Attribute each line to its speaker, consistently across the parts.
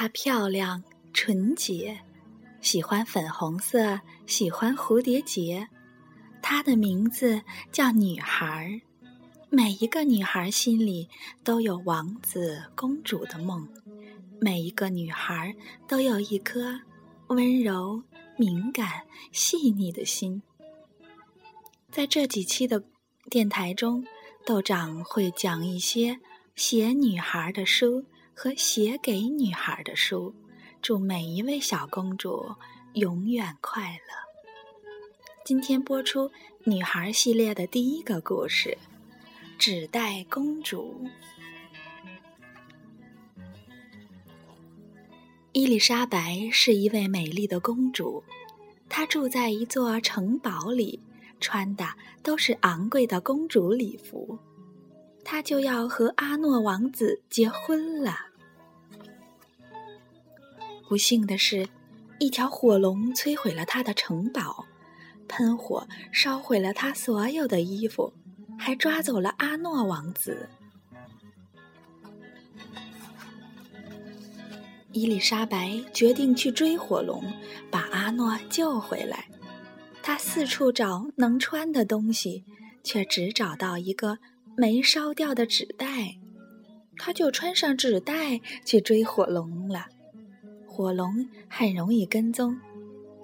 Speaker 1: 她漂亮、纯洁，喜欢粉红色，喜欢蝴蝶结。她的名字叫女孩儿。每一个女孩心里都有王子、公主的梦，每一个女孩都有一颗温柔、敏感、细腻的心。在这几期的电台中，豆长会讲一些写女孩的书和写给女孩的书。祝每一位小公主永远快乐。今天播出女孩系列的第一个故事。纸袋公主伊丽莎白是一位美丽的公主，她住在一座城堡里，穿的都是昂贵的公主礼服。她就要和阿诺王子结婚了。不幸的是，一条火龙摧毁了他的城堡，喷火烧毁了他所有的衣服。还抓走了阿诺王子。伊丽莎白决定去追火龙，把阿诺救回来。她四处找能穿的东西，却只找到一个没烧掉的纸袋。她就穿上纸袋去追火龙了。火龙很容易跟踪。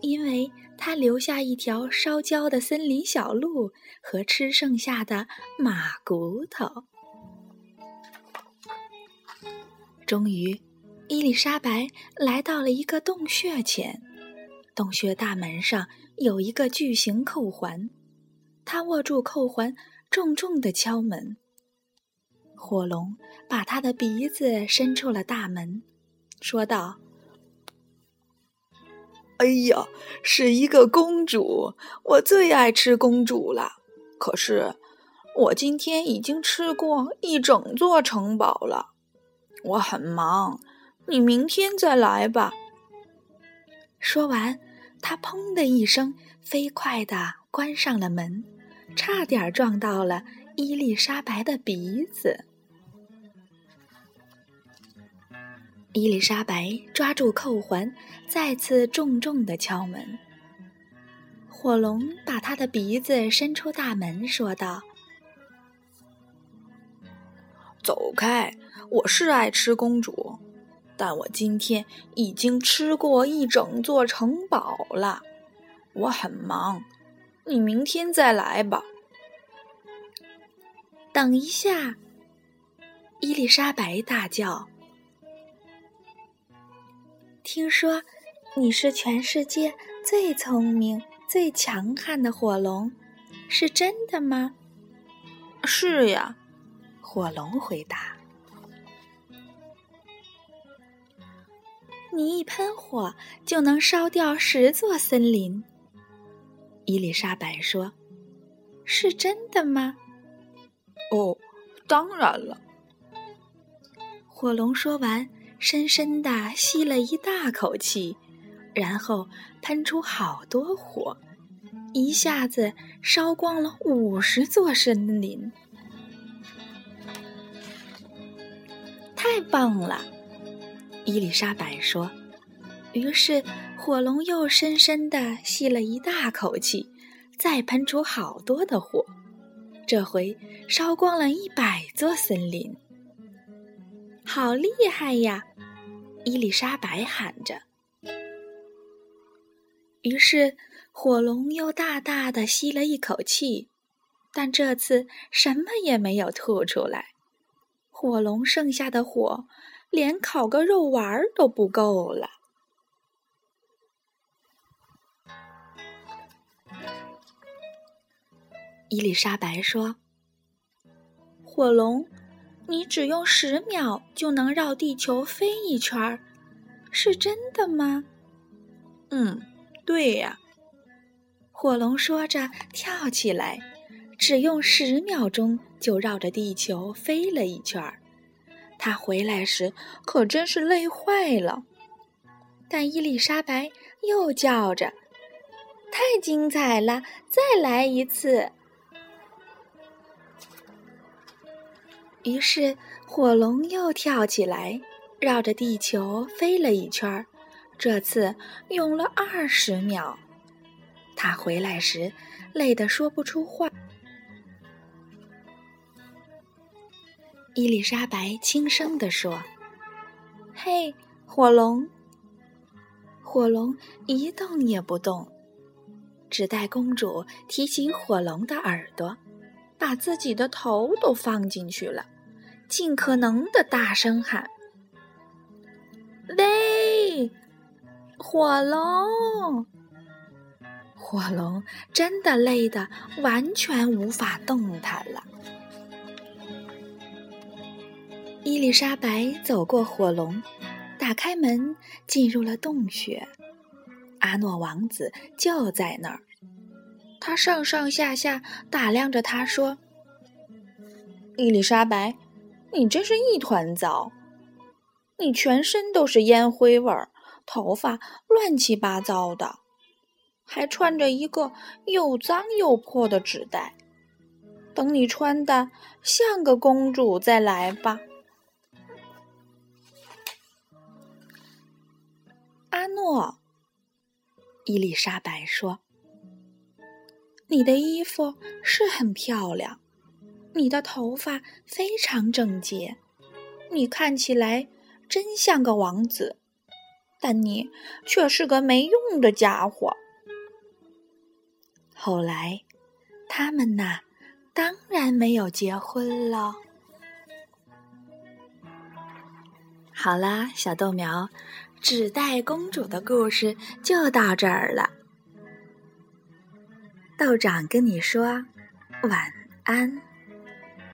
Speaker 1: 因为他留下一条烧焦的森林小路和吃剩下的马骨头。终于，伊丽莎白来到了一个洞穴前，洞穴大门上有一个巨型扣环，她握住扣环，重重的敲门。火龙把他的鼻子伸出了大门，说道。
Speaker 2: 哎呀，是一个公主，我最爱吃公主了。可是我今天已经吃过一整座城堡了，我很忙，你明天再来吧。
Speaker 1: 说完，他砰的一声，飞快地关上了门，差点撞到了伊丽莎白的鼻子。伊丽莎白抓住扣环，再次重重的敲门。火龙把他的鼻子伸出大门，说道：“
Speaker 2: 走开！我是爱吃公主，但我今天已经吃过一整座城堡了。我很忙，你明天再来吧。”
Speaker 1: 等一下！伊丽莎白大叫。听说你是全世界最聪明、最强悍的火龙，是真的吗？
Speaker 2: 是呀，
Speaker 1: 火龙回答。你一喷火就能烧掉十座森林。伊丽莎白说：“是真的吗？”
Speaker 2: 哦，当然了。
Speaker 1: 火龙说完。深深地吸了一大口气，然后喷出好多火，一下子烧光了五十座森林。太棒了，伊丽莎白说。于是火龙又深深地吸了一大口气，再喷出好多的火，这回烧光了一百座森林。好厉害呀！伊丽莎白喊着。于是火龙又大大的吸了一口气，但这次什么也没有吐出来。火龙剩下的火，连烤个肉丸儿都不够了。伊丽莎白说：“火龙。”你只用十秒就能绕地球飞一圈儿，是真的吗？
Speaker 2: 嗯，对呀。
Speaker 1: 火龙说着跳起来，只用十秒钟就绕着地球飞了一圈儿。他回来时可真是累坏了。但伊丽莎白又叫着：“太精彩了，再来一次！”于是，火龙又跳起来，绕着地球飞了一圈儿，这次用了二十秒。他回来时累得说不出话。伊丽莎白轻声地说：“嘿，火龙！”火龙一动也不动。只待公主提起火龙的耳朵，把自己的头都放进去了，尽可能的大声喊：“喂，火龙！”火龙真的累得完全无法动弹了。伊丽莎白走过火龙，打开门，进入了洞穴。阿诺王子就在那儿，他上上下下打量着他，说：“
Speaker 2: 伊丽莎白，你真是一团糟！你全身都是烟灰味儿，头发乱七八糟的，还穿着一个又脏又破的纸袋。等你穿的像个公主再来吧。”
Speaker 1: 阿诺，伊丽莎白说：“你的衣服是很漂亮，你的头发非常整洁，你看起来真像个王子，但你却是个没用的家伙。”后来，他们呐，当然没有结婚了。好啦，小豆苗。纸袋公主的故事就到这儿了。道长跟你说晚安。